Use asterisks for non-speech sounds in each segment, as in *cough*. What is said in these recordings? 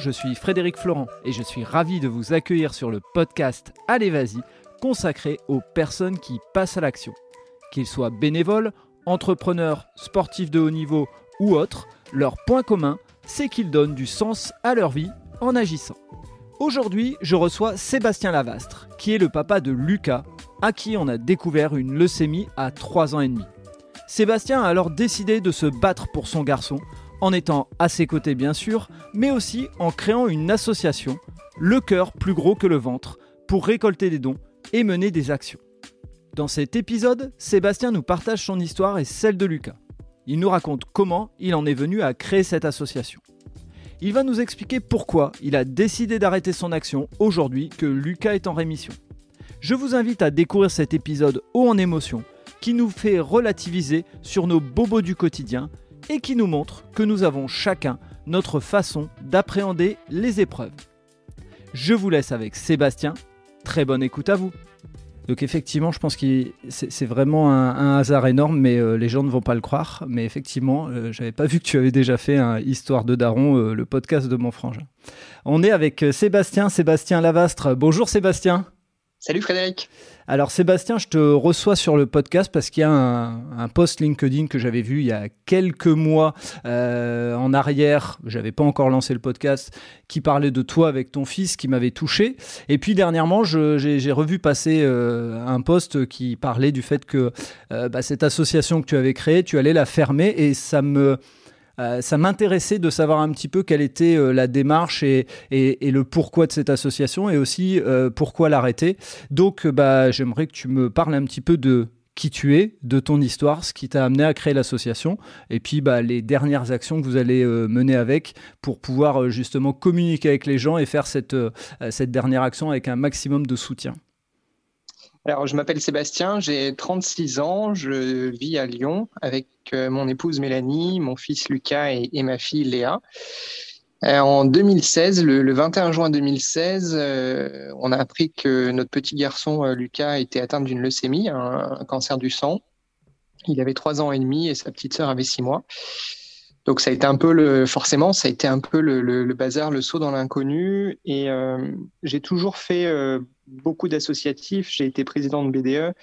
je suis Frédéric Florent et je suis ravi de vous accueillir sur le podcast Allez Vas-y, consacré aux personnes qui passent à l'action. Qu'ils soient bénévoles, entrepreneurs, sportifs de haut niveau ou autres, leur point commun, c'est qu'ils donnent du sens à leur vie en agissant. Aujourd'hui, je reçois Sébastien Lavastre, qui est le papa de Lucas, à qui on a découvert une leucémie à 3 ans et demi. Sébastien a alors décidé de se battre pour son garçon, en étant à ses côtés bien sûr, mais aussi en créant une association, le cœur plus gros que le ventre, pour récolter des dons et mener des actions. Dans cet épisode, Sébastien nous partage son histoire et celle de Lucas. Il nous raconte comment il en est venu à créer cette association. Il va nous expliquer pourquoi il a décidé d'arrêter son action aujourd'hui que Lucas est en rémission. Je vous invite à découvrir cet épisode haut en émotion qui nous fait relativiser sur nos bobos du quotidien et qui nous montre que nous avons chacun notre façon d'appréhender les épreuves. Je vous laisse avec Sébastien. Très bonne écoute à vous. Donc effectivement, je pense que c'est vraiment un, hasard énorme, mais euh, les gens ne vont pas le croire. Mais effectivement, euh, j'avais pas vu que tu avais déjà fait un Histoire de Daron, euh, le podcast de mon frangin. On est avec Sébastien, Sébastien Lavastre. Bonjour Sébastien. Salut Frédéric. Alors Sébastien, je te reçois sur le podcast parce qu'il y a un, post LinkedIn que j'avais vu il y a quelques mois euh, en arrière, j'avais pas encore lancé le podcast, qui parlait de toi avec ton fils, qui m'avait touché. Et puis dernièrement, j'ai revu passer euh, un post qui parlait du fait que euh, bah, cette association que tu avais créée, tu allais la fermer et ça me euh, ça m'intéressait de savoir un petit peu quelle était euh, la démarche et, le pourquoi de cette association et aussi euh, pourquoi l'arrêter. Donc, bah, j'aimerais que tu me parles un petit peu de qui tu es, de ton histoire, ce qui t'a amené à créer l'association, et puis bah, les dernières actions que vous allez mener avec pour pouvoir justement communiquer avec les gens et faire cette, cette dernière action avec un maximum de soutien. Alors, je m'appelle Sébastien, j'ai 36 ans, je vis à Lyon avec euh, mon épouse Mélanie, mon fils Lucas et, ma fille Léa. Euh, en 2016, le, 21 juin 2016, euh, on a appris que notre petit garçon Lucas était atteint d'une leucémie, un, cancer du sang. Il avait trois ans et demi et sa petite sœur avait six mois. Donc ça a été un peu le, forcément, ça a été un peu le, bazar, le saut dans l'inconnu. Et j'ai toujours fait beaucoup d'associatifs. J'ai été président de BDE.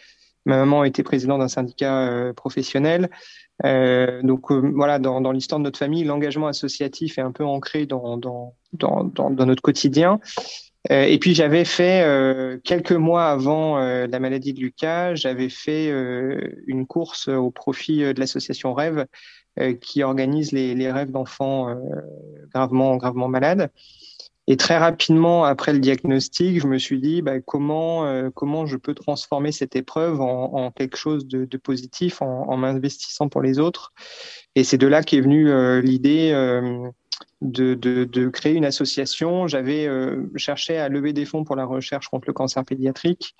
Ma maman été présidente d'un syndicat euh, professionnel. Euh, donc euh, voilà, dans, dans l'histoire de notre famille, l'engagement associatif est un peu ancré dans, dans, dans, dans notre quotidien. et puis j'avais fait quelques mois avant la maladie de Lucas, j'avais fait une course au profit de l'association Rêve qui organise les, les rêves d'enfants gravement gravement malades. Et très rapidement, après le diagnostic, je me suis dit bah, comment, euh, comment je peux transformer cette épreuve en, quelque chose de, positif en, m'investissant pour les autres. Et c'est de là qu'est venue euh, l'idée euh, de, de, de, créer une association. J'avais cherché à lever des fonds pour la recherche contre le cancer pédiatrique.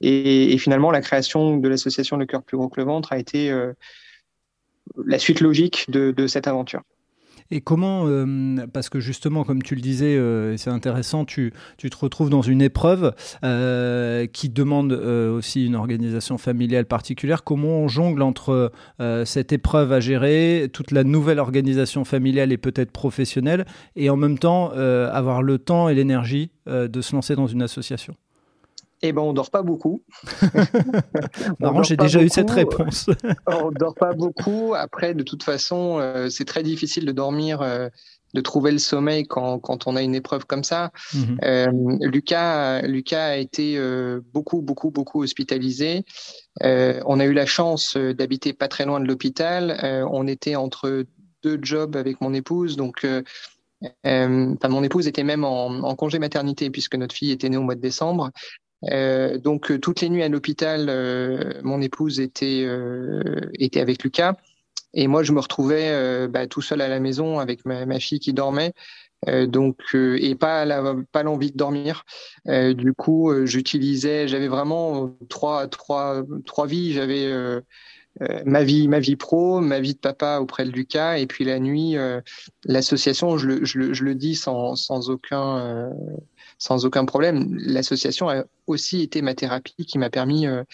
Et, et finalement, la création de l'association Le cœur plus gros que le ventre a été la suite logique de, cette aventure. Et comment, euh, parce que justement, comme tu le disais, euh, c'est intéressant, tu, tu, te retrouves dans une épreuve euh, qui demande aussi une organisation familiale particulière. Comment on jongle entre cette épreuve à gérer, toute la nouvelle organisation familiale et peut-être professionnelle, et en même temps avoir le temps et l'énergie de se lancer dans une association? Eh ben, on dort pas beaucoup. *laughs* Marrant, j'ai déjà eu cette réponse. *laughs* on dort pas beaucoup. Après, de toute façon, euh, c'est très difficile de dormir, euh, de trouver le sommeil quand, quand, on a une épreuve comme ça. Mhm. Euh, Lucas, Lucas a été beaucoup, beaucoup, beaucoup hospitalisé. on a eu la chance d'habiter pas très loin de l'hôpital. on était entre deux jobs avec mon épouse, donc. Mon épouse était même en, en, congé maternité puisque notre fille était née au mois de décembre. Euh, donc euh, toutes les nuits à l'hôpital, euh, mon épouse était était avec Lucas et moi je me retrouvais bah, tout seul à la maison avec ma, ma fille qui dormait. donc et pas la, pas l'envie de dormir. du coup, j'utilisais, j'avais vraiment trois trois trois vies. J'avais ma vie, ma vie pro, ma vie de papa auprès de Lucas, et puis la nuit, l'association, je le, je, le, je le dis sans, sans aucun sans aucun problème. L'association a aussi été ma thérapie qui m'a permis euh,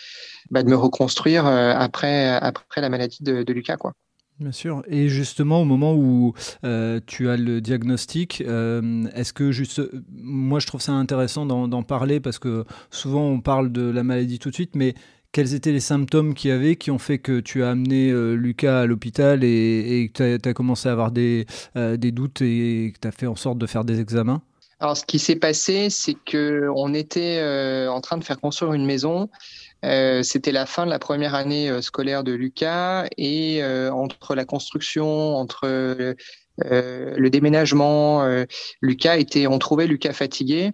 bah, de me reconstruire euh, après, après la maladie de, Lucas. Quoi. Bien sûr. Et justement, au moment où euh, tu as le diagnostic, est-ce que juste, moi je trouve ça intéressant d'en parler parce que souvent on parle de la maladie tout de suite, mais quels étaient les symptômes qu'il y avait qui ont fait que tu as amené Lucas à l'hôpital et, que tu as, commencé à avoir des, des doutes et que tu as fait en sorte de faire des examens? Alors, ce qui s'est passé, c'est qu'on était en train de faire construire une maison euh, c'était la fin de la première année euh, scolaire de Lucas et euh, entre la construction, entre le déménagement, Lucas était, on trouvait Lucas fatigué.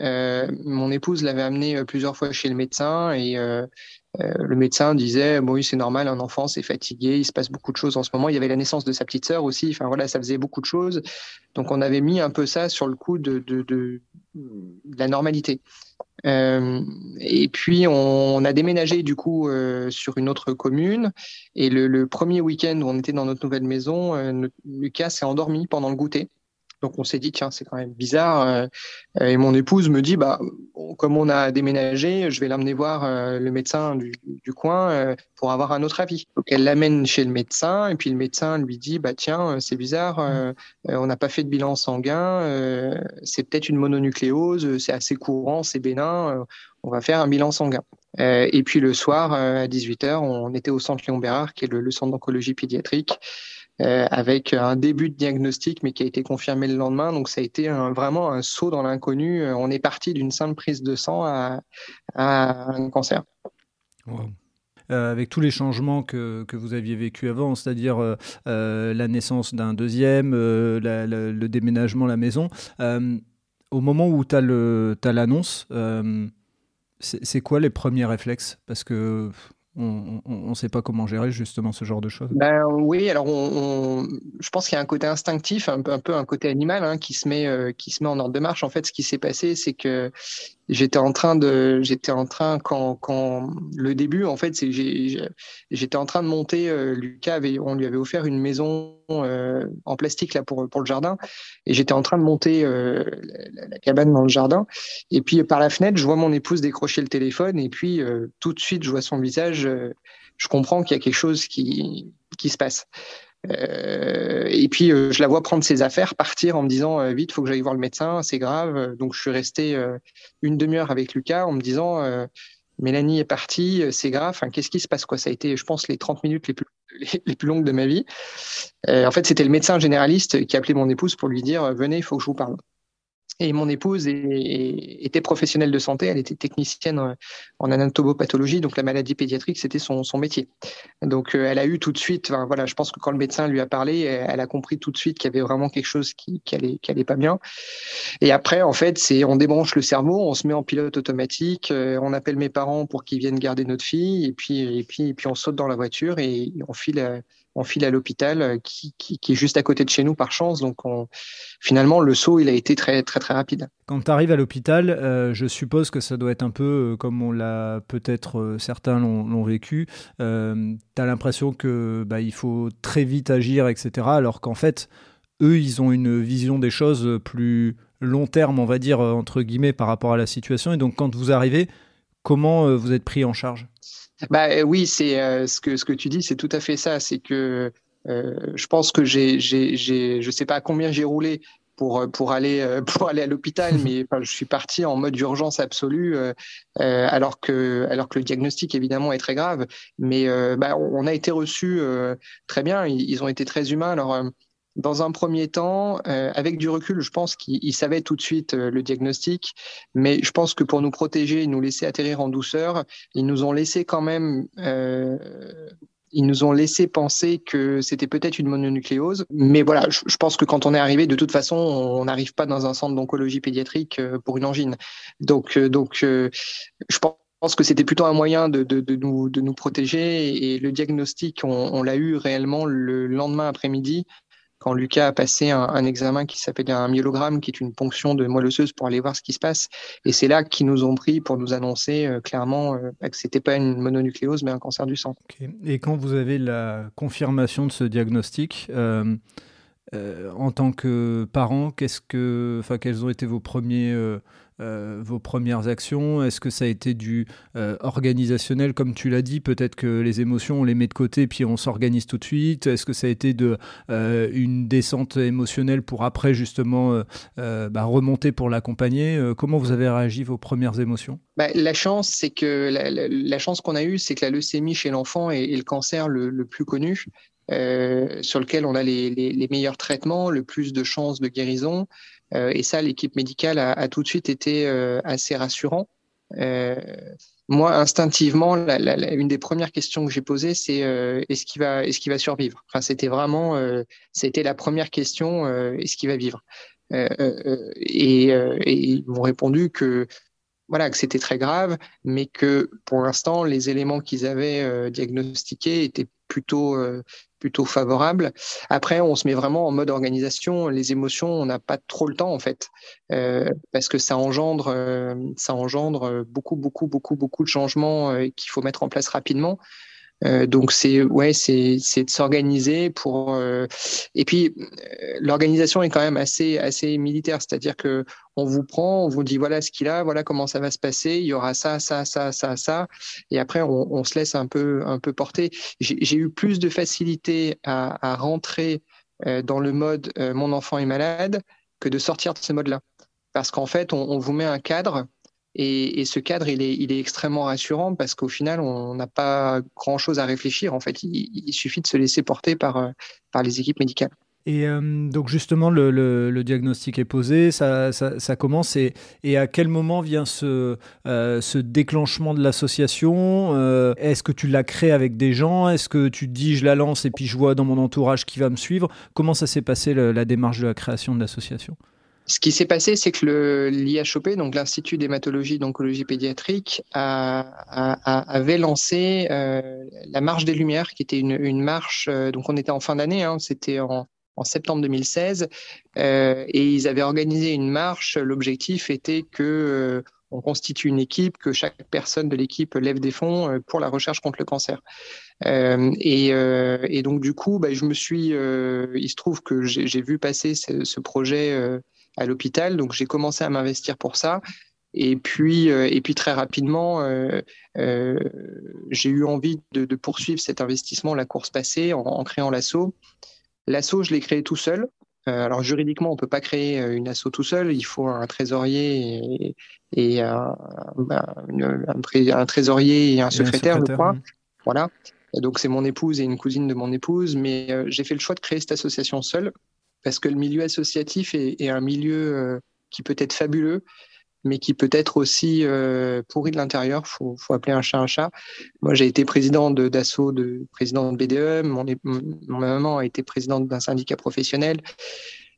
mon épouse l'avait amené plusieurs fois chez le médecin et le médecin disait oui c'est normal un enfant c'est fatigué il se passe beaucoup de choses en ce moment il y avait la naissance de sa petite sœur aussi enfin voilà ça faisait beaucoup de choses donc on avait mis un peu ça sur le coup de, la normalité euh, et puis on, a déménagé du coup euh, sur une autre commune. Et le, premier week-end où on était dans notre nouvelle maison, euh, Lucas s'est endormi pendant le goûter. Donc on s'est dit tiens c'est quand même bizarre euh, et mon épouse me dit bah comme on a déménagé je vais l'amener voir euh, le médecin du, du coin euh, pour avoir un autre avis. Donc elle l'amène chez le médecin et puis le médecin lui dit bah tiens c'est bizarre on n'a pas fait de bilan sanguin c'est peut-être une mononucléose c'est assez courant c'est bénin on va faire un bilan sanguin. et puis le soir à 18h on était au centre Léon Bérard qui est le, le centre d'oncologie pédiatrique euh, avec un début de diagnostic, mais qui a été confirmé le lendemain. Donc ça a été vraiment un saut dans l'inconnu. Euh, on est parti d'une simple prise de sang à, un cancer. Euh, avec tous les changements que, que vous aviez vécu avant, c'est-à-dire la naissance d'un deuxième, le déménagement, la maison. au moment où tu as l'annonce, c'est quoi les premiers réflexes? Parce que on ne sait pas comment gérer justement ce genre de choses ben, Oui, alors je pense qu'il y a un côté instinctif, un peu, un, peu un côté animal hein, qui, se met, euh, qui se met en ordre de marche. En fait, ce qui s'est passé, c'est que j'étais en train de j'étais en train quand quand le début en fait c'est j'étais en train de monter euh, Lucas avait on lui avait offert une maison euh, en plastique là pour pour le jardin. Et j'étais en train de monter euh, la, cabane dans le jardin. Et puis par la fenêtre je vois mon épouse décrocher le téléphone. Et puis tout de suite je vois son visage je comprends qu'il y a quelque chose qui qui se passe. euh, et puis euh, je la vois prendre ses affaires, partir en me disant euh, vite, faut que j'aille voir le médecin, c'est grave. Donc je suis resté une demi-heure avec Lucas en me disant Mélanie est partie, c'est grave. Qu'est-ce qui se passe quoi? Ça a été, je pense, les 30 minutes les plus, *laughs* plus longues de ma vie. en fait, c'était le médecin généraliste qui appelait mon épouse pour lui dire venez, il faut que je vous parle. Et mon épouse était professionnelle de santé, elle était technicienne en anatomopathologie, donc la maladie pédiatrique, c'était son, métier. Donc euh, elle a eu tout de suite, voilà, je pense que quand le médecin lui a parlé, elle a compris tout de suite qu'il y avait vraiment quelque chose qui, qui, pas bien. Et après, en fait, c'est on débranche le cerveau, on se met en pilote automatique, euh, on appelle mes parents pour qu'ils viennent garder notre fille, et puis, et puis, et puis on saute dans la voiture et on file on file à l'hôpital euh, qui, est juste à côté de chez nous par chance. Donc finalement, le saut, il a été très très très rapide. Quand tu arrives à l'hôpital, euh, je suppose que ça doit être un peu euh, comme on l'a peut-être certains l'ont vécu. tu as l'impression que bah, il faut très vite agir, etc. Alors qu'en fait, eux, ils ont une vision des choses plus long terme, on va dire, entre guillemets, par rapport à la situation. Et donc quand vous arrivez, comment vous êtes pris en charge? Bah euh, oui, c'est euh, ce que ce que tu dis, c'est tout à fait ça. C'est que euh, je pense que j'ai j'ai j'ai je sais pas combien j'ai roulé pour pour aller *laughs* pour aller à l'hôpital, *laughs* mais je suis parti en mode urgence absolue, euh, alors que alors que le diagnostic évidemment est très grave. Mais bah, on a été reçus très bien. Ils, ils, ont été très humains. Alors dans un premier temps, euh, avec du recul, je pense qu'ils savaient tout de suite euh, le diagnostic, mais je pense que pour nous protéger et nous laisser atterrir en douceur, ils nous ont laissé quand même euh, ils nous ont laissé penser que c'était peut-être une mononucléose. Mais voilà, je, pense que quand on est arrivé, de toute façon, on n'arrive pas dans un centre d'oncologie pédiatrique pour une angine. Donc, donc je pense que c'était plutôt un moyen de, de, de, nous, de nous protéger et le diagnostic, on, on l'a eu réellement le lendemain après-midi quand Lucas a passé un, examen qui s'appelle un myélogramme, qui est une ponction de moelle osseuse pour aller voir ce qui se passe. Et c'est là qu'ils nous ont pris pour nous annoncer euh, clairement euh, bah, que c'était pas une mononucléose, mais un cancer du sang. Et quand vous avez la confirmation de ce diagnostic, euh, en tant que parent, qu'est-ce que, quels ont été vos premiers vos premières actions? Est-ce que ça a été du organisationnel, comme tu l'as dit Peut-être que les émotions, on les met de côté, puis on s'organise tout de suite. Est-ce que ça a été de, une descente émotionnelle pour après, justement, bah, remonter pour l'accompagner? Comment vous avez réagi vos premières émotions? Bah, La chance, c'est que la, chance qu'on a eue, c'est que la leucémie chez l'enfant est, le cancer le, plus connu. Euh, sur lequel on a les, meilleurs traitements, le plus de chances de guérison. Euh, et ça, l'équipe médicale a, tout de suite été euh, assez rassurant. moi, instinctivement, une des premières questions que j'ai posées, c'est est-ce qu'il va, est-ce qu'il va survivre? Enfin, c'était vraiment, c'était la première question est-ce qu'il va vivre? Et, et, ils m'ont répondu que voilà, que c'était très grave, mais que pour l'instant, les éléments qu'ils avaient diagnostiqués étaient plutôt plutôt favorable. Après, on se met vraiment en mode organisation. Les émotions, on n'a pas trop le temps en fait, euh, parce que ça engendre, euh, ça engendre beaucoup, beaucoup, beaucoup, beaucoup de changements euh, qu'il faut mettre en place rapidement. Euh, donc c'est ouais, c'est c'est de s'organiser pour euh, et puis euh, l'organisation est quand même assez assez militaire, c'est-à-dire que on vous prend, on vous dit voilà ce qu'il a, voilà comment ça va se passer, il y aura ça, ça, ça, ça, ça, et après on, on se laisse un peu un peu porter. J'ai eu plus de facilité à, à rentrer dans le mode mon enfant est malade que de sortir de ce mode-là, parce qu'en fait on, on vous met un cadre et, ce cadre, il est, extrêmement rassurant parce qu'au final, on n'a pas grand-chose à réfléchir. En fait, il, suffit de se laisser porter par, euh, les équipes médicales. Et euh, donc justement, le, diagnostic est posé, ça, commence, et, à quel moment vient ce, euh, déclenchement de l'association? Est-ce que tu l'as créé avec des gens? Est-ce que tu te dis je la lance et puis je vois dans mon entourage qui va me suivre? Comment ça s'est passé la démarche de la création de l'association? Ce qui s'est passé, c'est que l'IHOP, donc l'Institut d'hématologie d'oncologie pédiatrique, avait lancé euh, la marche des Lumières, qui était une, marche. Euh, donc on était en fin d'année, hein, c'était en, septembre 2016, euh, et ils avaient organisé une marche. L'objectif était que on constitue une équipe, que chaque personne de l'équipe lève des fonds pour la recherche contre le cancer. Et, et, donc du coup, bah, je me suis, il se trouve que j'ai vu passer ce projet à l'hôpital. Donc j'ai commencé à m'investir pour ça. Et puis, euh, et puis très rapidement, euh, euh, j'ai eu envie de, de, poursuivre cet investissement, la course passée, en, en créant l'assaut. L'assaut, je l'ai créé tout seul. Alors juridiquement, on peut pas créer une asso tout seul. Il faut un trésorier et, et un, un, un, trésorier et un secrétaire, je crois. Voilà. Et donc c'est mon épouse et une cousine de mon épouse, mais j'ai fait le choix de créer cette association seule parce que le milieu associatif est, un milieu euh, qui peut être fabuleux, mais qui peut être aussi euh, pourri de l'intérieur. Il faut, appeler un chat un chat. Moi, j'ai été président d'assaut, de, président de BDE. Mon, maman a été présidente d'un syndicat professionnel.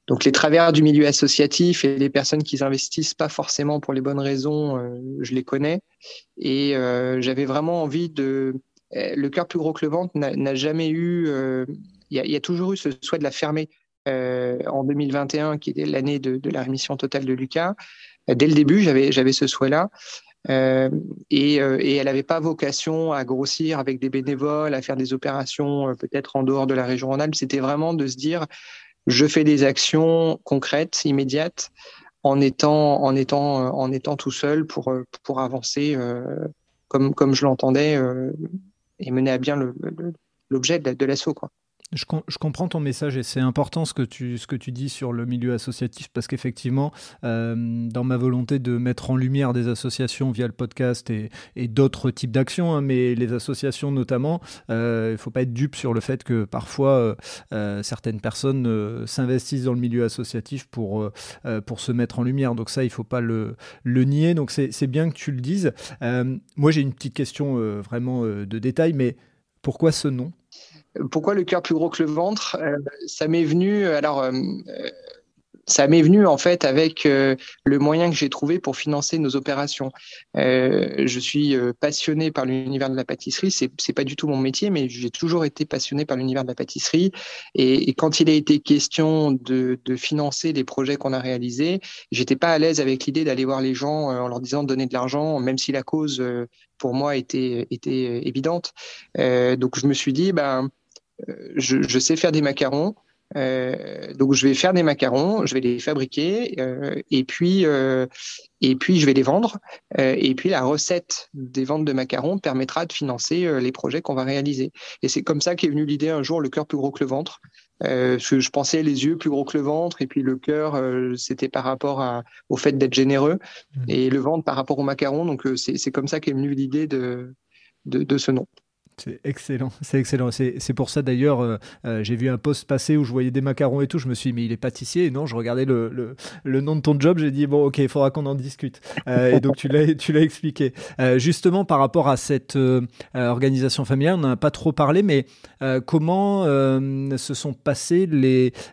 Donc, les travers du milieu associatif et les personnes qui investissent pas forcément pour les bonnes raisons, euh, je les connais. Et j'avais vraiment envie de. Le cœur plus gros que le ventre n'a jamais eu. Il y, a toujours eu ce souhait de la fermer. Euh, en 2021, qui était l'année de, la rémission totale de Lucas. Euh, dès le début, j'avais, ce souhait-là. Euh, et, elle n'avait pas vocation à grossir avec des bénévoles, à faire des opérations peut-être en dehors de la région. C'était vraiment de se dire, je fais des actions concrètes, immédiates, en étant, tout seul pour, avancer comme, je l'entendais et mener à bien l'objet de, de l'assaut. Je, comprends ton message et c'est important ce que, tu, ce que tu dis sur le milieu associatif parce qu'effectivement, euh, dans ma volonté de mettre en lumière des associations via le podcast et, et d'autres types d'actions, hein, mais les associations notamment, euh, il ne faut pas être dupe sur le fait que parfois euh, certaines personnes s'investissent dans le milieu associatif pour, pour se mettre en lumière. Donc ça, il ne faut pas le, le nier. Donc c'est bien que tu le dises. moi, j'ai une petite question vraiment de détail, mais pourquoi ce nom? Pourquoi le cœur plus gros que le ventre? Euh, Ça m'est venu. Alors, euh, ça m'est venu en fait avec euh, le moyen que j'ai trouvé pour financer nos opérations. Euh, je suis passionné par l'univers de la pâtisserie. C'est c'est pas du tout mon métier, mais j'ai toujours été passionné par l'univers de la pâtisserie. Et, quand il a été question de, de financer les projets qu'on a réalisés, j'étais pas à l'aise avec l'idée d'aller voir les gens en leur disant de donner de l'argent, même si la cause pour moi était était évidente. donc je me suis dit ben je, je, sais faire des macarons. donc je vais faire des macarons, je vais les fabriquer et puis et puis je vais les vendre. et puis la recette des ventes de macarons permettra de financer les projets qu'on va réaliser. Et c'est comme ça qu'est venue l'idée un jour le cœur plus gros que le ventre. Euh, je pensais les yeux plus gros que le ventre et puis le cœur, euh, c'était par rapport à, au fait d'être généreux mmh. et le ventre par rapport au macaron. Donc euh, c'est comme ça qu'est venue l'idée de, de, de, ce nom. C'est excellent, c'est excellent. C'est pour ça d'ailleurs, euh, euh, j'ai vu un post passer où je voyais des macarons et tout. Je me suis dit, mais il est pâtissier. Et non, je regardais le, le, nom de ton job. J'ai dit, bon, ok, il faudra qu'on en discute. Euh, et donc, tu l'as expliqué. justement, par rapport à cette organisation familiale, on n'en a pas trop parlé, mais comment se sont passées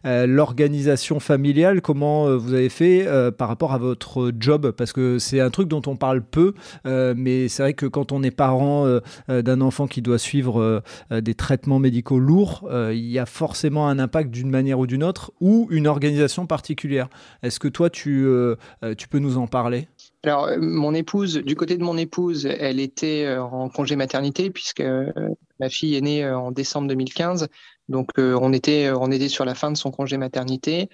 l'organisation familiale? Comment vous avez fait par rapport à votre job? Parce que c'est un truc dont on parle peu, mais c'est vrai que quand on est parent d'un enfant qui doit suivre euh, euh, des traitements médicaux lourds, euh, il y a forcément un impact d'une manière ou d'une autre ou une organisation particulière. Est-ce que toi, tu, tu peux nous en parler? Alors, mon épouse, du côté de mon épouse, elle était en congé maternité puisque ma fille est née en décembre 2015. Donc euh, on était on était sur la fin de son congé maternité.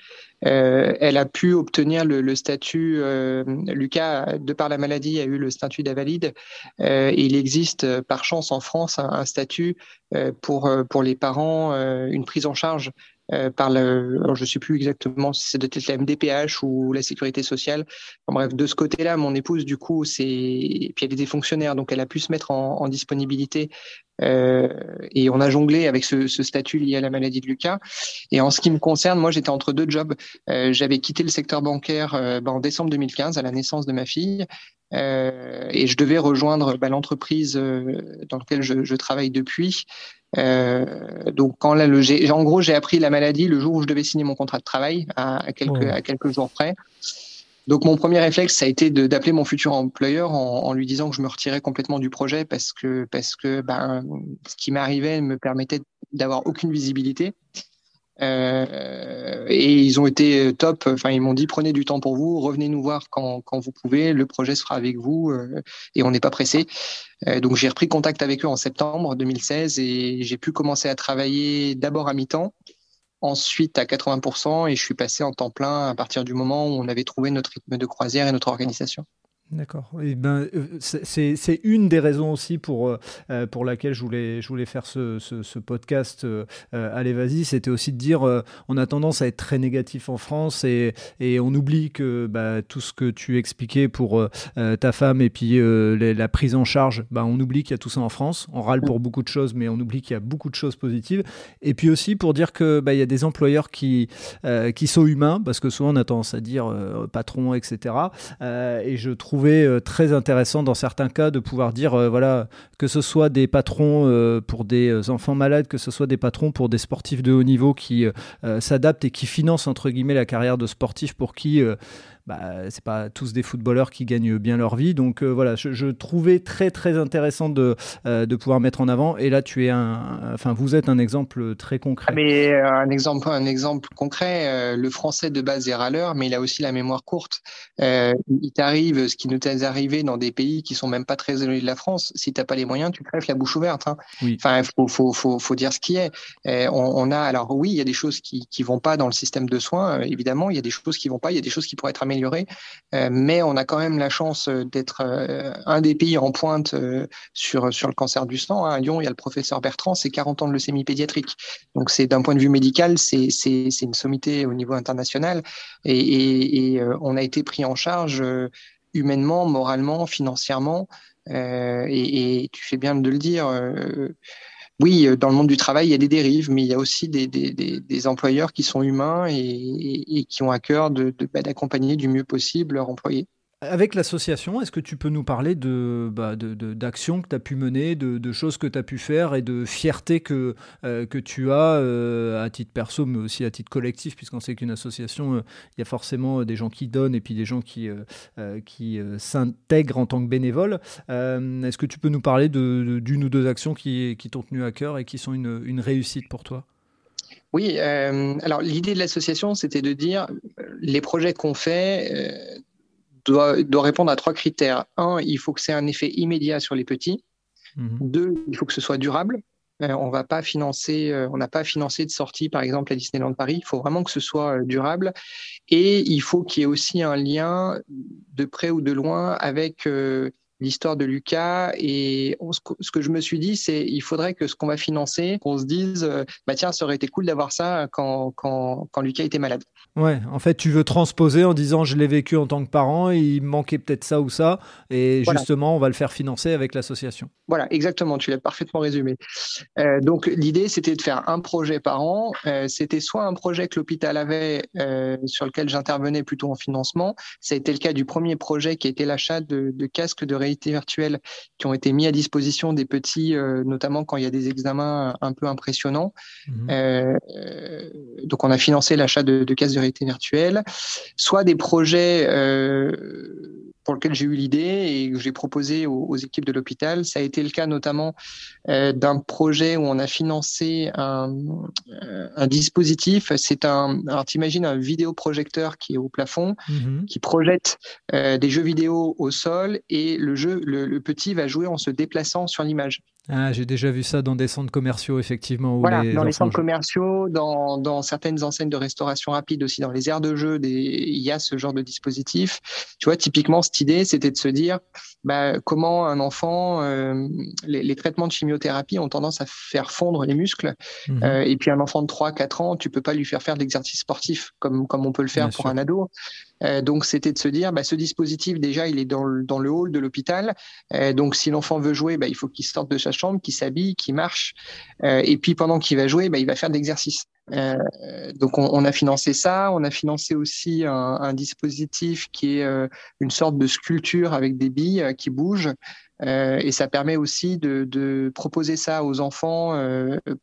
Euh, elle a pu obtenir le, statut. Euh, Lucas, de par la maladie, a eu le statut d'invalide. Euh, il existe par chance en France un, un statut pour pour les parents, une prise en charge euh, par le, alors je sais plus exactement si de la MDPH ou la sécurité sociale. bref, de ce côté-là, mon épouse, du coup, c'est, puis elle était fonctionnaire, donc elle a pu se mettre en, en disponibilité euh, et on a jonglé avec ce, ce, statut lié à la maladie de Lucas. Et en ce qui me concerne, moi, j'étais entre deux jobs. Euh, j'avais quitté le secteur bancaire euh, ben, en décembre 2015 à la naissance de ma fille. Euh, et je devais rejoindre ben, l'entreprise dans laquelle je, je, travaille depuis. Euh, donc quand là, le, en gros, j'ai appris la maladie le jour où je devais signer mon contrat de travail, à, quelques, à quelques jours près. Donc mon premier réflexe, ça a été d'appeler mon futur employeur en, en, lui disant que je me retirais complètement du projet parce que parce que ben, ce qui m'arrivait me permettait d'avoir aucune visibilité. Euh, et ils ont été top. Enfin, ils m'ont dit prenez du temps pour vous, revenez nous voir quand, quand vous pouvez. Le projet sera avec vous euh, et on n'est pas pressé. Euh, donc j'ai repris contact avec eux en septembre 2016 et j'ai pu commencer à travailler d'abord à mi-temps, ensuite à 80% et je suis passé en temps plein à partir du moment où on avait trouvé notre rythme de croisière et notre organisation. D'accord. Et ben, euh, c'est une des raisons aussi pour, euh, euh, pour laquelle je voulais, je voulais faire ce, ce, podcast. allez, vas-y. C'était aussi de dire on a tendance à être très négatif en France et, et on oublie que bah, tout ce que tu expliquais pour ta femme et puis la prise en charge, bah, on oublie qu'il y a tout ça en France. On râle pour beaucoup de choses, mais on oublie qu'il y a beaucoup de choses positives. Et puis aussi pour dire que bah, y a des employeurs qui, qui sont humains, parce que souvent on a tendance à dire patron, etc. et je trouve euh, très intéressant dans certains cas de pouvoir dire, euh, voilà, que ce soit des patrons euh, pour des enfants malades, que ce soit des patrons pour des sportifs de haut niveau qui s'adaptent et qui financent, entre guillemets, la carrière de sportif pour qui bah, c'est pas tous des footballeurs qui gagnent bien leur vie. Donc euh, voilà, je, trouvais très très intéressant de, euh, de pouvoir mettre en avant. Et là, tu es un, enfin, vous êtes un exemple très concret. Ah, mais euh, un exemple, un exemple concret. le français de base est râleur, mais il a aussi la mémoire courte. il t'arrive ce qui nous est arrivé dans des pays qui sont même pas très éloignés de la France. Si t'as pas les moyens, tu crèves la bouche ouverte. Hein. Enfin, faut, faut, faut, faut, dire ce qui est. On, on, a alors oui, il y a des choses qui qui vont pas dans le système de soins. évidemment, il y a des choses qui vont pas. Il y a des choses qui pourraient être améliorées euh, mais on a quand même la chance euh, d'être euh, un des pays en pointe sur, sur le cancer du sang. Hein. À Lyon, il y a le professeur Bertrand, c'est 40 ans de leucémie pédiatrique. Donc c'est d'un point de vue médical, c'est une sommité au niveau international. Et, on a été pris en charge humainement, moralement, financièrement. et, tu fais bien de le dire oui, euh, dans le monde du travail, il y a des dérives, mais il y a aussi des, employeurs qui sont humains et, qui ont à cœur bah, d'accompagner du mieux possible leurs employés. Avec l'association, est-ce que tu peux nous parler de, bah, d'actions que tu as pu mener, de, choses que tu as pu faire et de fierté que, euh, que tu as euh, à titre perso, mais aussi à titre collectif, puisqu'on sait qu'une association, euh, il y a forcément des gens qui donnent et puis des gens qui, qui s'intègrent en tant que bénévoles. est-ce que tu peux nous parler d'une ou deux actions qui, qui t'ont tenu à cœur et qui sont une, une réussite pour toi? Oui, alors l'idée de l'association, c'était de dire les projets qu'on fait, doit, répondre à trois critères. Un, il faut que c'est un effet immédiat sur les petits. Mhm. Deux, il faut que ce soit durable. on va pas financer, on n'a pas financé de sortie, par exemple, à Disneyland Paris. Il faut vraiment que ce soit durable. Et il faut qu'il y ait aussi un lien de près ou de loin avec l'histoire de Lucas. Et ce que je me suis dit, c'est il faudrait que ce qu'on va financer, qu'on se dise, euh, bah tiens, ça aurait été cool d'avoir ça quand, quand, quand, Lucas était malade. Ouais, en fait, tu veux transposer en disant je l'ai vécu en tant que parent, il manquait peut-être ça ou ça, et justement, on va le faire financer avec l'association. Voilà, exactement, tu l'as parfaitement résumé. Euh, donc, l'idée, c'était de faire un projet par an. Euh, c'était soit un projet que l'hôpital avait sur lequel j'intervenais plutôt en financement. Ça a été le cas du premier projet qui était l'achat de, de casques de réalité virtuelles qui ont été mis à disposition des petits, euh, notamment quand il y a des examens un peu impressionnants. Mhm. Euh, donc, on a financé l'achat de, de, cases de réalité virtuelle, soit des projets euh, pour lequel j'ai eu l'idée et que j'ai proposé aux, équipes de l'hôpital. Ça a été le cas notamment euh, d'un projet où on a financé un, euh, un dispositif. C'est un, alors t'imagines un vidéoprojecteur qui est au plafond, mhm. qui projette euh, des jeux vidéo au sol et le jeu, le petit va jouer en se déplaçant sur l'image. Ah, j'ai déjà vu ça dans des centres commerciaux, effectivement. voilà, dans les centres commerciaux, dans, dans, certaines enseignes de restauration rapide aussi, dans les aires de jeu, des... il y a ce genre de dispositif. Tu vois, typiquement, cette idée, c'était de se dire bah, comment un enfant, euh, les, traitements de chimiothérapie ont tendance à faire fondre les muscles. Mhm. Euh, et puis un enfant de 3-4 ans, tu peux pas lui faire faire de l'exercice sportif comme, comme on peut le faire pour un ado. Euh, donc, c'était de se dire, bah, ce dispositif, déjà, il est dans le, hall de l'hôpital. Euh, donc, si l'enfant veut jouer, bah, il faut qu'il sorte de sa chambre, qu'il s'habille, qu'il marche. Euh, et puis, pendant qu'il va jouer, bah, il va faire de l'exercice. Donc, on, a financé ça. On a financé aussi un, dispositif qui est une sorte de sculpture avec des billes qui bougent. et ça permet aussi de, proposer ça aux enfants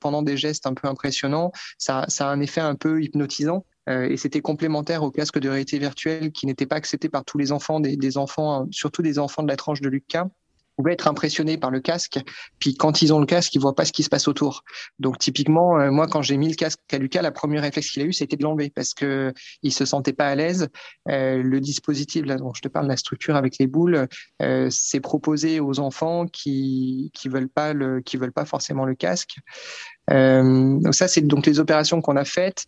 pendant des gestes un peu impressionnants. Ça a un effet un peu hypnotisant. Euh, et c'était complémentaire au casque de réalité virtuelle qui n'était pas accepté par tous les enfants, des, enfants, surtout des enfants de la tranche de Lucas pouvaient être impressionnés par le casque, puis quand ils ont le casque, ils voient pas ce qui se passe autour. Donc typiquement, euh, moi quand j'ai mis le casque à Lucas, la première réflexe qu'il a eu, c'était de l'enlever parce que il se sentait pas à l'aise. Euh, le dispositif là dont je te parle, la structure avec les boules, euh, c'est proposé aux enfants qui qui veulent pas le qui veulent pas forcément le casque. Euh, donc ça, c'est donc les opérations qu'on a faites.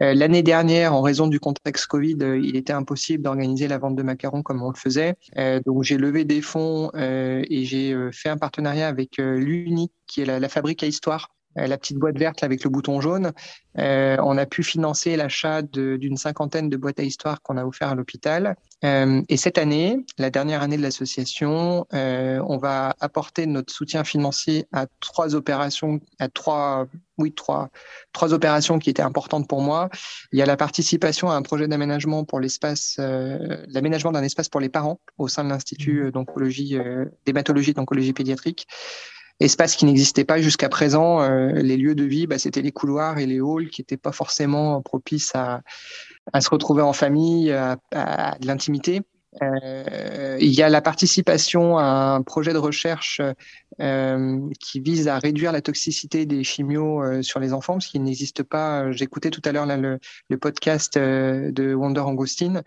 Euh, L'année dernière, en raison du contexte Covid, euh, il était impossible d'organiser la vente de macarons comme on le faisait. Euh, donc j'ai levé des fonds et j'ai fait un partenariat avec l'UNI, qui est la fabrique à histoire, la petite boîte verte avec le bouton jaune. Euh, on a pu financer l'achat d'une cinquantaine de boîtes à histoire qu'on a offert à l'hôpital. Euh, et cette année, la dernière année de l'association, euh, on va apporter notre soutien financier à trois opérations, à trois, oui, trois, trois opérations qui étaient importantes pour moi. Il y a la participation à un projet d'aménagement pour l'espace, euh, l'aménagement d'un espace pour les parents au sein de l'Institut d'oncologie, d'hématologie d'oncologie pédiatrique espace qui n'existait pas jusqu'à présent. Euh, les lieux de vie, bah, c'était les couloirs et les halls qui n'étaient pas forcément propices à, à, se retrouver en famille, à, à de l'intimité. Euh, il y a la participation à un projet de recherche euh, qui vise à réduire la toxicité des chimios euh, sur les enfants, parce qu'il n'existe pas. J'écoutais tout à l'heure le, podcast de Wonder Angostin.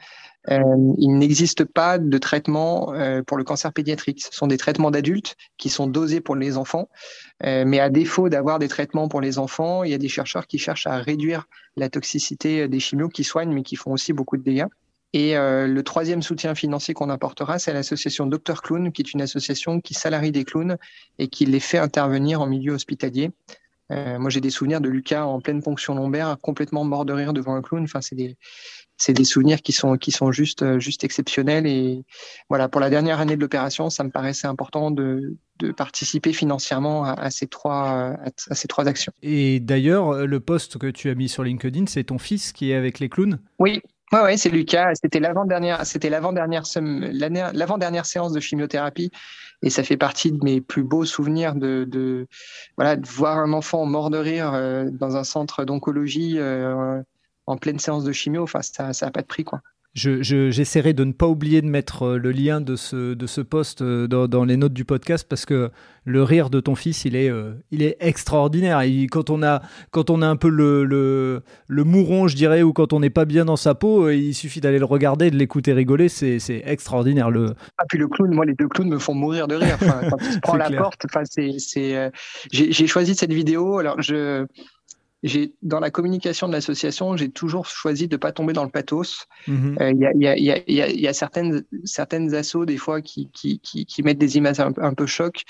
il n'existe pas de traitement pour le cancer pédiatrique. Ce sont des traitements d'adultes qui sont dosés pour les enfants, mais à défaut d'avoir des traitements pour les enfants, il y a des chercheurs qui cherchent à réduire la toxicité des chimios qui soignent, mais qui font aussi beaucoup de dégâts. Et euh, le troisième soutien financier qu'on apportera, c'est l'association Docteur Clown, qui est une association qui salarie des clowns et qui les fait intervenir en milieu hospitalier. Euh, moi, j'ai des souvenirs de Lucas en pleine ponction lombaire, complètement mort de rire devant un clown. Enfin, c'est des, c'est des souvenirs qui sont qui sont juste euh, juste exceptionnels. Et voilà, pour la dernière année de l'opération, ça me paraissait important de, de participer financièrement à, à ces trois à, ces trois actions. Et d'ailleurs, le poste que tu as mis sur LinkedIn, c'est ton fils qui est avec les clowns? Oui, Ouais, ouais, c'est Lucas. C'était l'avant-dernière, c'était l'avant-dernière, l'avant-dernière séance de chimiothérapie, et ça fait partie de mes plus beaux souvenirs de, de voilà, de voir un enfant mort de rire euh, dans un centre d'oncologie euh, en pleine séance de chimio. Enfin, ça, ça a pas de prix, quoi. J'essaierai de ne pas oublier de mettre euh, le lien de ce, de ce post euh, dans, les notes du podcast parce que le rire de ton fils, il est, euh, il est extraordinaire. quand, on a, quand on a un peu le, le, le mouron, je dirais, ou quand on n'est pas bien dans sa peau, il suffit d'aller le regarder, de l'écouter rigoler, c'est extraordinaire. Le... Ah, puis le clown, moi, les deux clowns me font mourir de rire. quand il *laughs* prend la porte, c'est, j'ai choisi cette vidéo. Alors, je dans la communication de l'association, j'ai toujours choisi de ne pas tomber dans le pathos. Il y, a, certaines, certaines assos, des fois, qui, qui, qui, mettent des images un, peu choc.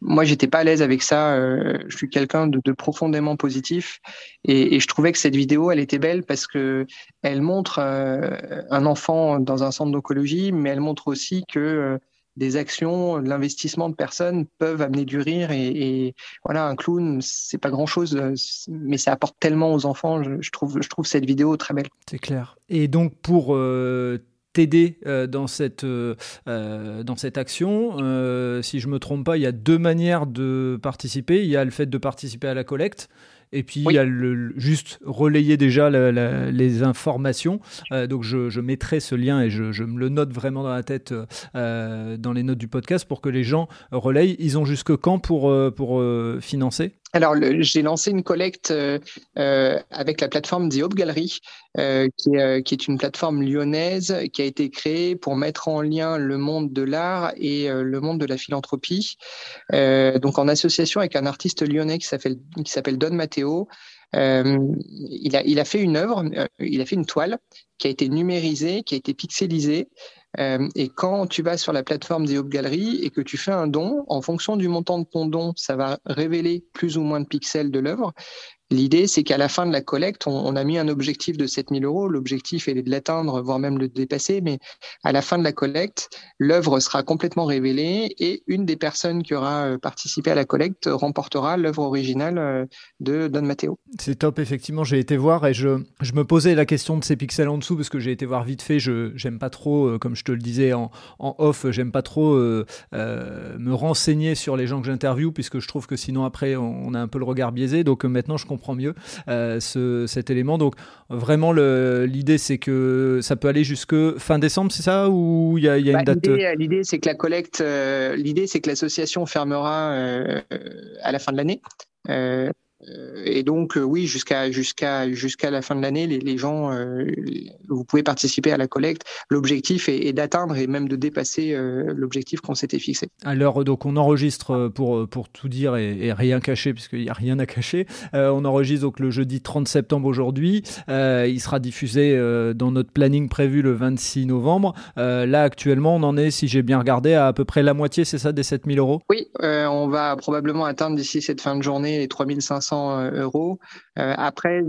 Moi, j'étais pas à l'aise avec ça. Euh, je suis quelqu'un de, de, profondément positif. Et, et, je trouvais que cette vidéo, elle était belle parce que elle montre euh, un enfant dans un centre d'oncologie, mais elle montre aussi que euh, des actions, l'investissement de personnes peuvent amener du rire et, voilà un clown c'est pas grand chose mais ça apporte tellement aux enfants je, trouve je trouve cette vidéo très belle. C'est clair. Et donc pour euh, t'aider euh, dans cette euh, dans cette action si je me trompe pas il y a deux manières de participer. Il y a le fait de participer à la collecte et puis, il y a le, juste relayer déjà les informations. Euh, donc, je, mettrai ce lien et je, me le note vraiment dans la tête euh, dans les notes du podcast pour que les gens relayent. Ils ont jusque quand pour, euh, pour financer? Alors, j'ai lancé une collecte euh, euh, avec la plateforme The Hope Gallery, euh, qui, est, qui, est, une plateforme lyonnaise qui a été créée pour mettre en lien le monde de l'art et le monde de la philanthropie. donc, en association avec un artiste lyonnais qui s'appelle Don Matteo. il, a, il a fait une œuvre, il a fait une toile qui a été numérisée, qui a été pixelisée. Euh, et quand tu vas sur la plateforme des Hope Gallery et que tu fais un don, en fonction du montant de ton don, ça va révéler plus ou moins de pixels de l'œuvre. L'idée, c'est qu'à la fin de la collecte, on, a mis un objectif de 7000 euros. L'objectif est de l'atteindre, voire même le dépasser. Mais à la fin de la collecte, l'œuvre sera complètement révélée et une des personnes qui aura euh, participé à la collecte remportera l'œuvre originale euh, de Don Matteo. C'est top, effectivement. J'ai été voir et je, je, me posais la question de ces pixels en dessous parce que j'ai été voir vite fait. Je j'aime pas trop, euh, comme je te le disais en, en off, j'aime pas trop me renseigner sur les gens que j'interviewe puisque je trouve que sinon après on a un peu le regard biaisé. Donc maintenant je comprends comprend mieux euh, ce, cet élément. Donc vraiment, l'idée c'est que ça peut aller jusque fin décembre, c'est ça Ou il y a, y a une bah, date euh, L'idée c'est que la collecte, euh, l'idée c'est que l'association fermera à la fin de l'année. Euh, et donc, euh, oui, jusqu'à jusqu'à jusqu'à la fin de l'année, les, les, gens, euh, vous pouvez participer à la collecte. L'objectif est, d'atteindre et même de dépasser l'objectif qu'on s'était fixé. Alors, donc, on enregistre pour pour tout dire et, rien cacher puisqu'il n'y a rien à cacher. on enregistre donc le jeudi 30 septembre aujourd'hui. il sera diffusé dans notre planning prévu le 26 novembre. là, actuellement, on en est, si j'ai bien regardé, à à peu près la moitié, c'est ça, des 7000 euros? Oui, on va probablement atteindre d'ici cette fin de journée les 3500 euh, euros. Euh, après,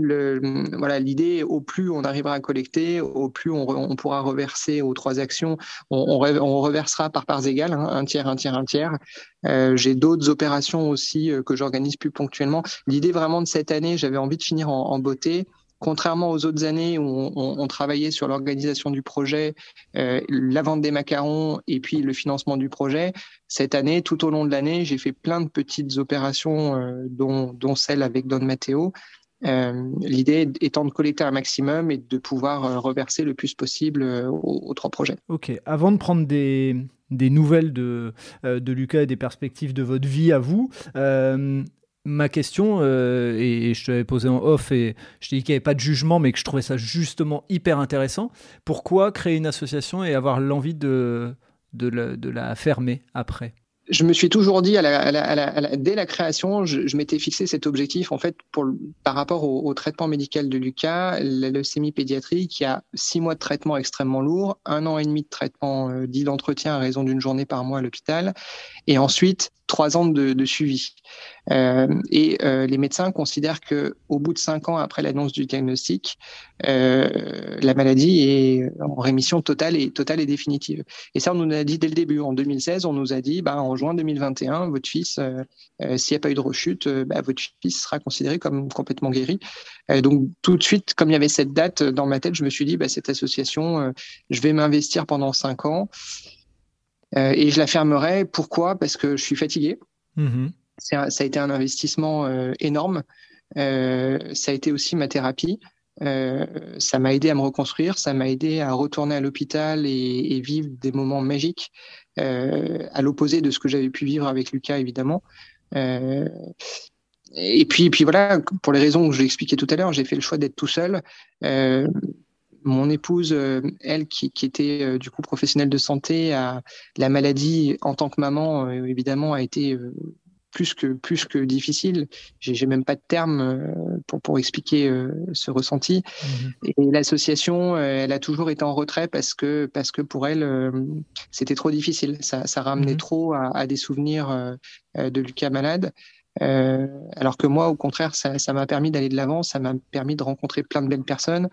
voilà, l'idée, au plus on arrivera à collecter, au plus on, pourra reverser aux trois actions. On, on, reversera par parts égales, hein, un tiers, un tiers, un tiers. Euh, j'ai d'autres opérations aussi que j'organise plus ponctuellement. L'idée vraiment de cette année, j'avais envie de finir en beauté contrairement aux autres années où on, travaillait sur l'organisation du projet, euh, la vente des macarons et puis le financement du projet, cette année, tout au long de l'année, j'ai fait plein de petites opérations, euh, dont, celle avec Don Matteo. Euh, l'idée étant de collecter un maximum et de pouvoir reverser le plus possible aux, trois projets. Ok, avant de prendre des, nouvelles de, de Lucas et des perspectives de votre vie à vous, ma question, euh, et, je te l'avais posé en off, et je t'ai dit qu'il n'y avait pas de jugement, mais que je trouvais ça justement hyper intéressant. Pourquoi créer une association et avoir l'envie de, la, fermer après? Je me suis toujours dit, dès la création, je, m'étais fixé cet objectif en fait par rapport au, traitement médical de Lucas, la leucémie pédiatrique, qui a six mois de traitement extrêmement lourd, un an et demi de traitement euh, dit d'entretien à raison d'une journée par mois à l'hôpital, et ensuite trois ans de, suivi. Euh, et euh, les médecins considèrent que au bout de cinq ans après l'annonce du diagnostic, euh, la maladie est en rémission totale et totale et définitive. Et ça, on nous a dit dès le début. En 2016, on nous a dit, bah, en juin 2021, votre fils, s'il n'y a pas eu de rechute, bah, votre fils sera considéré comme complètement guéri. donc tout de suite, comme il y avait cette date dans ma tête, je me suis dit, bah, cette association, je vais m'investir pendant cinq ans. Euh, et je la fermerai. Pourquoi? Parce que je suis fatigué. Mm-hmm. ça a été un investissement euh, énorme. Euh, ça a été aussi ma thérapie. ça m'a aidé à me reconstruire, ça m'a aidé à retourner à l'hôpital et, vivre des moments magiques, à l'opposé de ce que j'avais pu vivre avec Lucas, évidemment. et puis, puis voilà, pour les raisons que je l'ai expliqué tout à l'heure, j'ai fait le choix d'être tout seul mon épouse, euh, elle, qui, était euh, du coup professionnelle de santé, a, la maladie en tant que maman, euh, évidemment, a été plus que plus que difficile. J'ai même pas de termes pour pour expliquer ce ressenti. Mhm. Et l'association, elle a toujours été en retrait parce que parce que pour elle, c'était trop difficile. Ça, ça ramenait mhm. trop à, à, des souvenirs de Lucas malade. Euh, alors que moi, au contraire, ça m'a permis d'aller de l'avant, ça m'a permis de rencontrer plein de belles personnes,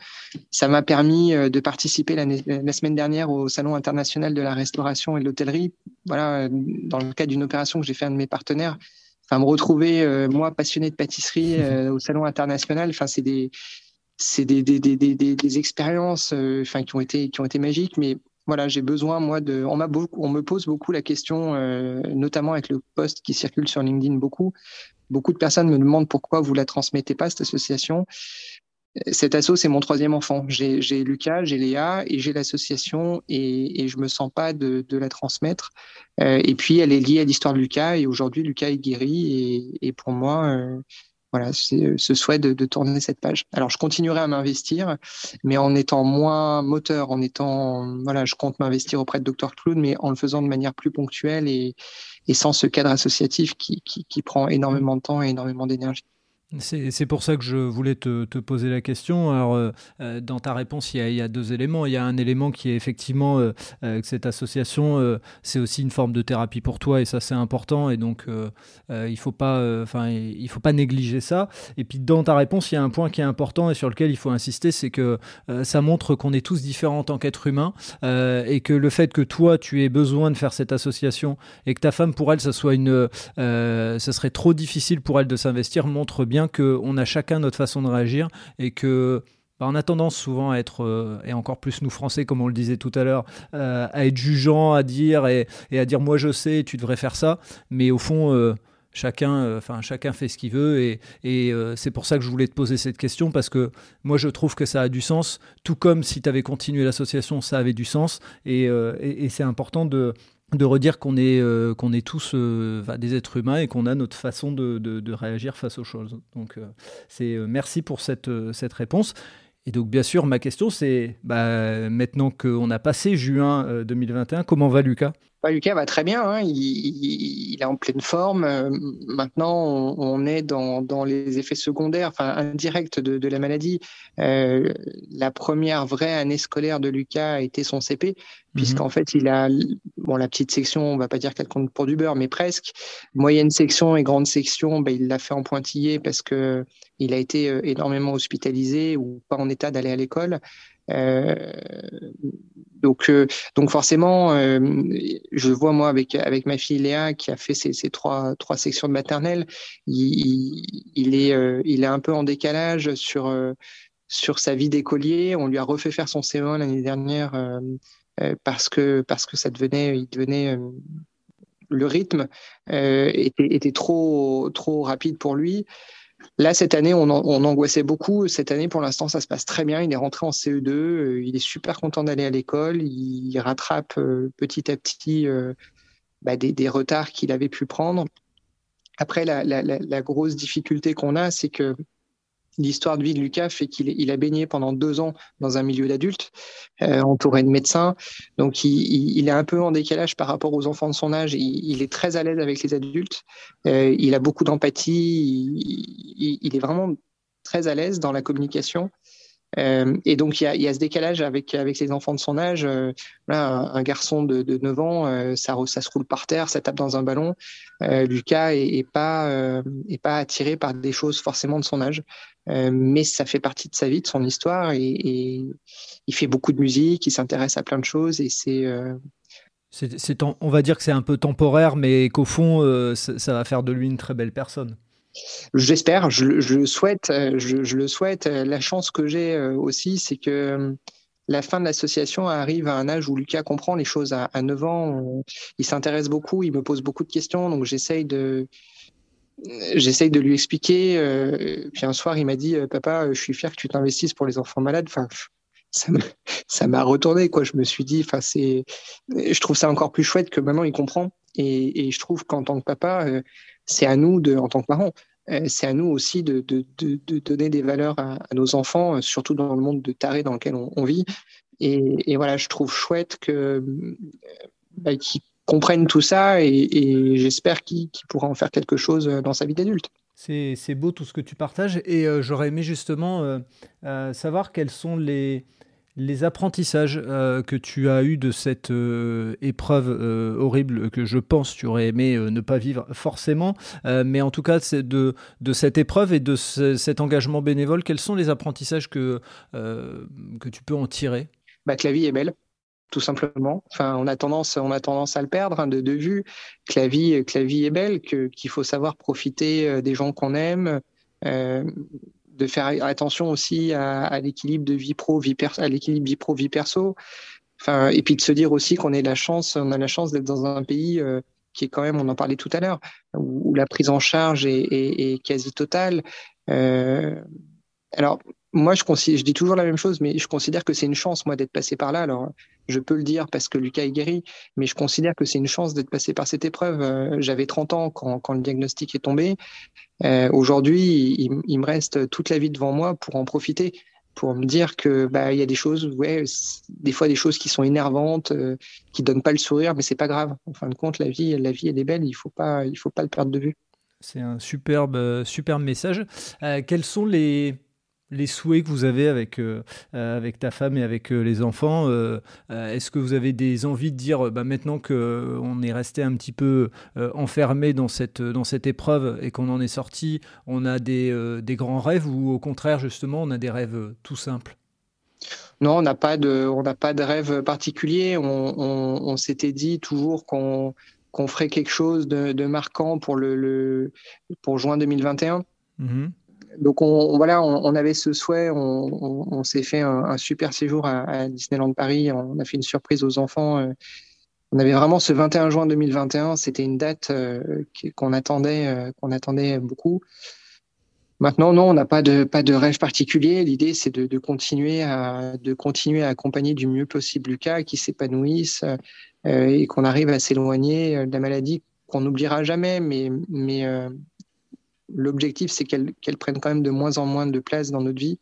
ça m'a permis euh, de participer la, la, semaine dernière au Salon international de la restauration et de l'hôtellerie. Voilà, dans le cadre d'une opération que j'ai fait à un de mes partenaires, enfin me retrouver euh, moi passionné de pâtisserie au Salon international, enfin c'est des c'est des, des, des, des, des expériences enfin qui ont été qui ont été magiques, mais voilà, j'ai besoin, moi, de. On, beaucoup, on me pose beaucoup la question, euh, notamment avec le post qui circule sur LinkedIn beaucoup. Beaucoup de personnes me demandent pourquoi vous la transmettez pas, cette association. Cet asso, c'est mon troisième enfant. J'ai Lucas, j'ai Léa et j'ai l'association et, et je me sens pas de, la transmettre. Euh, et puis, elle est liée à l'histoire de Lucas et aujourd'hui, Lucas est guéri et, et pour moi, euh, voilà, c'est euh, ce souhait de, tourner cette page. Alors, je continuerai à m'investir, mais en étant moins moteur, en étant, voilà, je compte m'investir auprès de Dr Cloud, mais en le faisant de manière plus ponctuelle et, sans ce cadre associatif qui, qui prend énormément de temps et énormément d'énergie. C'est pour ça que je voulais te, poser la question. Alors, euh, euh, dans ta réponse, il y, a, deux éléments. Il y a un élément qui est effectivement euh, que cette association, c'est aussi une forme de thérapie pour toi, et ça c'est important. Et donc, il faut pas, faut pas négliger ça. Et puis, dans ta réponse, il y a un point qui est important et sur lequel il faut insister, c'est que ça montre qu'on est tous différents en tant qu'être humain, et que le fait que toi, tu aies besoin de faire cette association et que ta femme, pour elle, ça soit une, ça serait trop difficile pour elle de s'investir, montre bien qu'on a chacun notre façon de réagir et que bah, on a tendance souvent à être, euh, et encore plus nous Français, comme on le disait tout à l'heure, euh, à être jugeant, à dire et, à dire moi je sais, tu devrais faire ça. Mais au fond, euh, chacun, enfin chacun fait ce qu'il veut et, c'est pour ça que je voulais te poser cette question parce que moi je trouve que ça a du sens, tout comme si tu avais continué l'association, ça avait du sens et c'est important de de redire qu'on est, euh, qu'on est tous euh, des êtres humains et qu'on a notre façon de, réagir face aux choses. Donc, euh, c'est merci pour cette, cette réponse. Et donc, bien sûr, ma question, c'est bah, maintenant qu'on a passé juin 2021, comment va Lucas? Bah, Lucas va très bien, hein. il, est en pleine forme. Euh, maintenant, on, est dans, dans, les effets secondaires, enfin indirects de, de la maladie. Euh, la première vraie année scolaire de Lucas a été son CP, puisqu'en mhm. fait, il a bon la petite section, on va pas dire qu'elle compte pour du beurre, mais presque. Moyenne section et grande section, bah, il l'a fait en pointillé parce que il a été euh, énormément hospitalisé ou pas en état d'aller à l'école. Euh, donc, euh, donc forcément, euh, je vois moi avec avec ma fille Léa qui a fait ses, trois trois sections de maternelle, il, il est il est un peu en décalage sur sur sa vie d'écolier. On lui a refait faire son CE1 l'année dernière parce que parce que ça devenait il devenait le rythme était, était trop trop rapide pour lui. Là, cette année, on, angoissait beaucoup. Cette année, pour l'instant, ça se passe très bien. Il est rentré en CE2. Euh, il est super content d'aller à l'école. Il rattrape euh, petit à petit euh, bah, des, retards qu'il avait pu prendre. Après, la grosse difficulté qu'on a, c'est que l'histoire de vie de Lucas fait qu'il a baigné pendant deux ans dans un milieu d'adultes, euh, entouré de médecins. Donc, il, est un peu en décalage par rapport aux enfants de son âge. Il, est très à l'aise avec les adultes. Euh, il a beaucoup d'empathie. Il, est vraiment très à l'aise dans la communication. Euh, et donc, il y, a, ce décalage avec, avec les enfants de son âge. un, garçon de, de 9 ans, ça, ça, se roule par terre, ça tape dans un ballon. Lucas est, pas, est pas attiré par des choses forcément de son âge. Euh, mais ça fait partie de sa vie, de son histoire, et, il fait beaucoup de musique, il s'intéresse à plein de choses, et c'est euh, on va dire que c'est un peu temporaire, mais qu'au fond, euh, ça, va faire de lui une très belle personne. J'espère, je, le souhaite, je, le souhaite. La chance que j'ai aussi, c'est que la fin de l'association arrive à un âge où Lucas comprend les choses. À, à 9 ans, il s'intéresse beaucoup, il me pose beaucoup de questions, donc j'essaye de, j'essaye de lui expliquer. puis un soir, il m'a dit Papa, je suis fier que tu t'investisses pour les enfants malades. Enfin, *laughs* ça m'a retourné. Quoi. Je me suis dit, c'est, je trouve ça encore plus chouette que maintenant il comprend. Et je trouve qu'en tant que papa, c'est à nous, de, en tant que parents, c'est à nous aussi de, de, de, donner des valeurs à, nos enfants, surtout dans le monde de taré dans lequel on, vit. Et, voilà, je trouve chouette que bah, qu'ils comprennent tout ça et, j'espère qu'il pourra en faire quelque chose dans sa vie d'adulte. C'est beau tout ce que tu partages et euh, j'aurais aimé justement euh, euh, savoir quels sont les, les apprentissages que tu as eus de cette épreuve horrible que je pense tu aurais aimé ne pas vivre forcément, mais en tout cas de, cette épreuve et de cet engagement bénévole, quels sont les apprentissages que, que tu peux en tirer? Bah, Que la vie est belle tout simplement. Enfin, on a tendance, on a tendance à le perdre hein, de, vue. Que la vie, que la vie est belle, qu'il faut savoir profiter euh, des gens qu'on aime, euh, de faire attention aussi à, l'équilibre de vie pro, vie perso, à l'équilibre vie pro, vie perso. Enfin, et puis de se dire aussi qu'on la chance, on a la chance d'être dans un pays euh, qui est quand même, on en parlait tout à l'heure, où, la prise en charge est, quasi totale. Euh, alors, moi, je, je dis toujours la même chose, mais je considère que c'est une chance, moi, d'être passé par là. Alors, je peux le dire parce que Lucas est guéri, mais je considère que c'est une chance d'être passé par cette épreuve. Euh, j'avais 30 ans quand, quand, le diagnostic est tombé. Euh, Aujourd'hui, il, me reste toute la vie devant moi pour en profiter, pour me dire que bah il y a des choses, ouais, des fois des choses qui sont énervantes, euh, qui donnent pas le sourire, mais c'est pas grave. En fin de compte, la vie, la vie, elle est belle. Il faut pas, il faut pas le perdre de vue. C'est un superbe, superbe message. Euh, quels sont les les souhaits que vous avez avec, euh, euh, avec ta femme et avec euh, les enfants. Est-ce que vous avez des envies de dire, bah, maintenant qu'on est resté un petit peu enfermé dans cette, dans cette épreuve et qu'on en est sorti, on a des, des, grands rêves ou au contraire, justement, on a des rêves tout simples? Non, on n'a pas de, on n'a pas de rêve particulier. On, on, s'était dit toujours qu'on qu'on ferait quelque chose de, de marquant pour le, le, pour juin 2021 donc on, voilà, on, avait ce souhait, on, s'est fait un, super séjour à, Disneyland Paris, on a fait une surprise aux enfants. Euh. on avait vraiment ce 21 juin 2021, c'était une date euh, qu'on attendait, euh, qu'on attendait beaucoup. Maintenant, non, on n'a pas de pas de rêve particulier. L'idée, c'est de, continuer à de continuer à accompagner du mieux possible Lucas, qui s'épanouisse et qu'on arrive à s'éloigner de la maladie qu'on n'oubliera jamais, mais mais l'objectif, c'est qu'elle qu prenne quand même de moins en moins de place dans notre vie.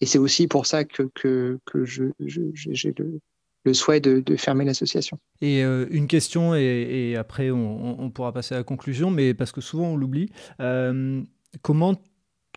Et c'est aussi pour ça que, que, que j'ai le, le, souhait de, de fermer l'association. Et euh, une question, et, et après on, on, pourra passer à la conclusion, mais parce que souvent on l'oublie. Euh, comment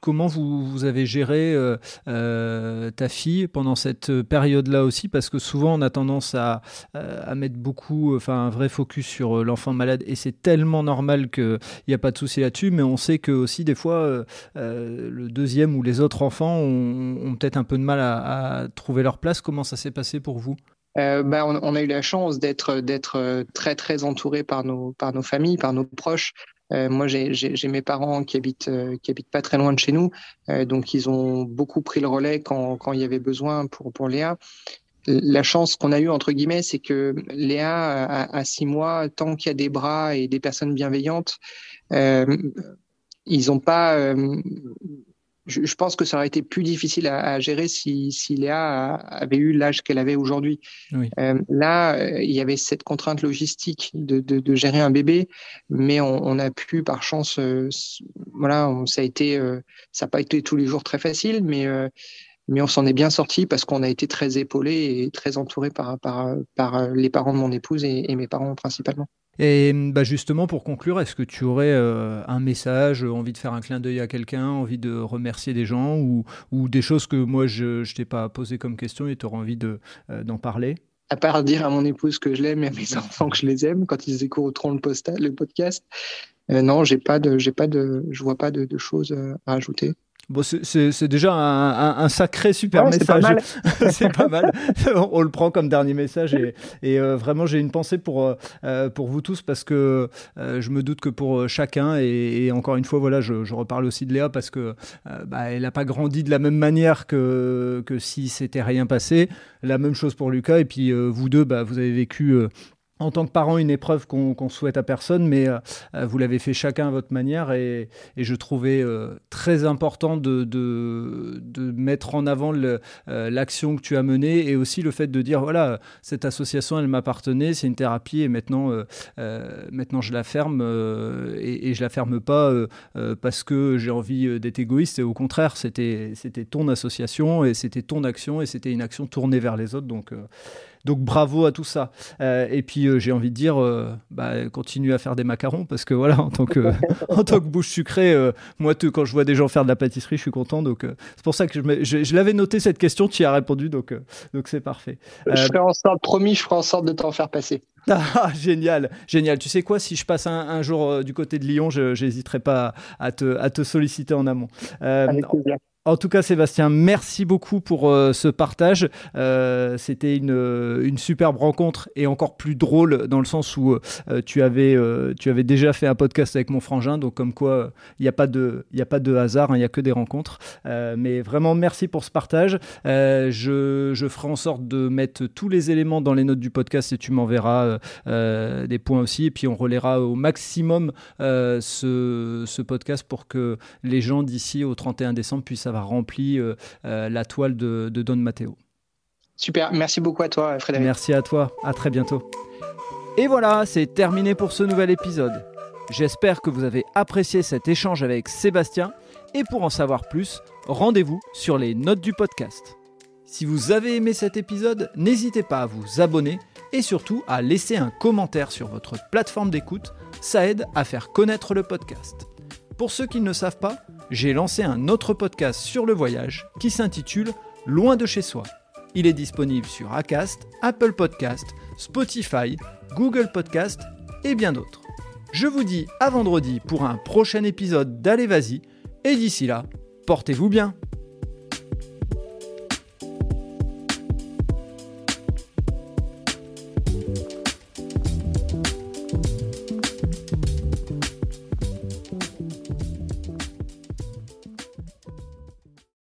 comment vous, avez géré euh, euh, ta fille pendant cette période-là aussi? Parce que souvent, on a tendance à, euh, mettre beaucoup, enfin, un vrai focus sur l'enfant malade, et c'est tellement normal qu'il n'y a pas de souci là-dessus, mais on sait que aussi, des fois, le deuxième ou les autres enfants ont, peut-être un peu de mal à, trouver leur place. Comment ça s'est passé pour vous? Bah, on, a eu la chance d'être très très entouré par nos familles, par nos proches. Euh, moi, j'ai mes parents qui habitent euh, qui habitent pas très loin de chez nous, euh, donc ils ont beaucoup pris le relais quand, quand il y avait besoin pour pour Léa. La chance qu'on a eue entre guillemets, c'est que Léa à, six mois, tant qu'il y a des bras et des personnes bienveillantes, ils n'ont pas je, pense que ça aurait été plus difficile à, gérer si, si, Léa avait eu l'âge qu'elle avait aujourd'hui. Euh, là, euh, il y avait cette contrainte logistique de, de, de gérer un bébé, mais on, on, a pu, par chance, euh, voilà, ça a été, ça n'a pas été tous les jours très facile, mais mais on s'en est bien sorti parce qu'on a été très épaulé et très entouré par, par, par les parents de mon épouse et, et mes parents principalement. Et bah justement, pour conclure, est-ce que tu aurais euh, un message, envie de faire un clin d'œil à quelqu'un, envie de remercier des gens ou, ou des choses que moi je ne t'ai pas posé comme question et tu aurais envie euh, d'en parler? À part dire à mon épouse que je l'aime et à mes *laughs* enfants que je les aime quand ils écouteront le, le podcast, euh, non, j'ai pas de, j'ai pas de, je vois pas de, de choses à ajouter. Bon, c'est déjà un, un, sacré super message. *laughs* C'est pas, mal. On le prend comme dernier message et, et euh, vraiment j'ai une pensée pour euh, euh, pour vous tous parce que je me doute que pour chacun et, encore une fois voilà je, je, reparle aussi de Léa parce que bah, elle n'a pas grandi de la même manière que que si c'était rien passé. La même chose pour Lucas et puis vous deux bah, vous avez vécu en tant que parent une épreuve qu'on souhaite à personne, mais euh, euh, vous l'avez fait chacun à votre manière et, je trouvais euh, très important de, de, mettre en avant l'action que tu as menée et aussi le fait de dire voilà, cette association elle m'appartenait, c'est une thérapie et maintenant, maintenant je la ferme et, et, je la ferme pas parce que j'ai envie d'être égoïste et au contraire, c'était ton association et c'était ton action et c'était une action tournée vers les autres. Donc, donc bravo à tout ça. Euh, et puis euh, j'ai envie de dire, euh, bah, continue à faire des macarons parce que voilà, en tant que, *laughs* en tant que bouche sucrée, moi quand je vois des gens faire de la pâtisserie, je suis content. Donc c'est pour ça que je, je, l'avais noté cette question, tu y as répondu, donc donc c'est parfait. Je ferai en sorte, promis, je ferai en sorte de t'en faire passer. *laughs* Ah, génial, génial. Tu sais quoi, si je passe un, jour du côté de Lyon, je n'hésiterai pas à te, à te solliciter en amont. Avec plaisir. En tout cas, Sébastien, merci beaucoup pour euh, ce partage. Euh, c'était une, une, superbe rencontre et encore plus drôle dans le sens où euh, tu, avais, tu avais déjà fait un podcast avec mon frangin. Donc, comme quoi, il n'y a, pas de, a pas de hasard, hein, il n'y a que des rencontres. mais vraiment, merci pour ce partage. Je, je, ferai en sorte de mettre tous les éléments dans les notes du podcast et tu m'enverras des points aussi. Et puis, on relaiera au maximum ce, ce podcast pour que les gens d'ici au 31 décembre puissent avoir rempli euh, euh, la toile de, Don Matteo. Super, merci beaucoup à toi Frédéric. Merci à toi, à très bientôt. Et voilà, c'est terminé pour ce nouvel épisode. J'espère que vous avez apprécié cet échange avec Sébastien et pour en savoir plus, rendez-vous sur les notes du podcast. Si vous avez aimé cet épisode, n'hésitez pas à vous abonner et surtout à laisser un commentaire sur votre plateforme d'écoute, ça aide à faire connaître le podcast. Pour ceux qui ne le savent pas, j'ai lancé un autre podcast sur le voyage qui s'intitule Loin de chez soi. Il est disponible sur Acast, Apple Podcast, Spotify, Google Podcast et bien d'autres. Je vous dis à vendredi pour un prochain épisode d'Allez Vas-y et d'ici là, portez-vous bien.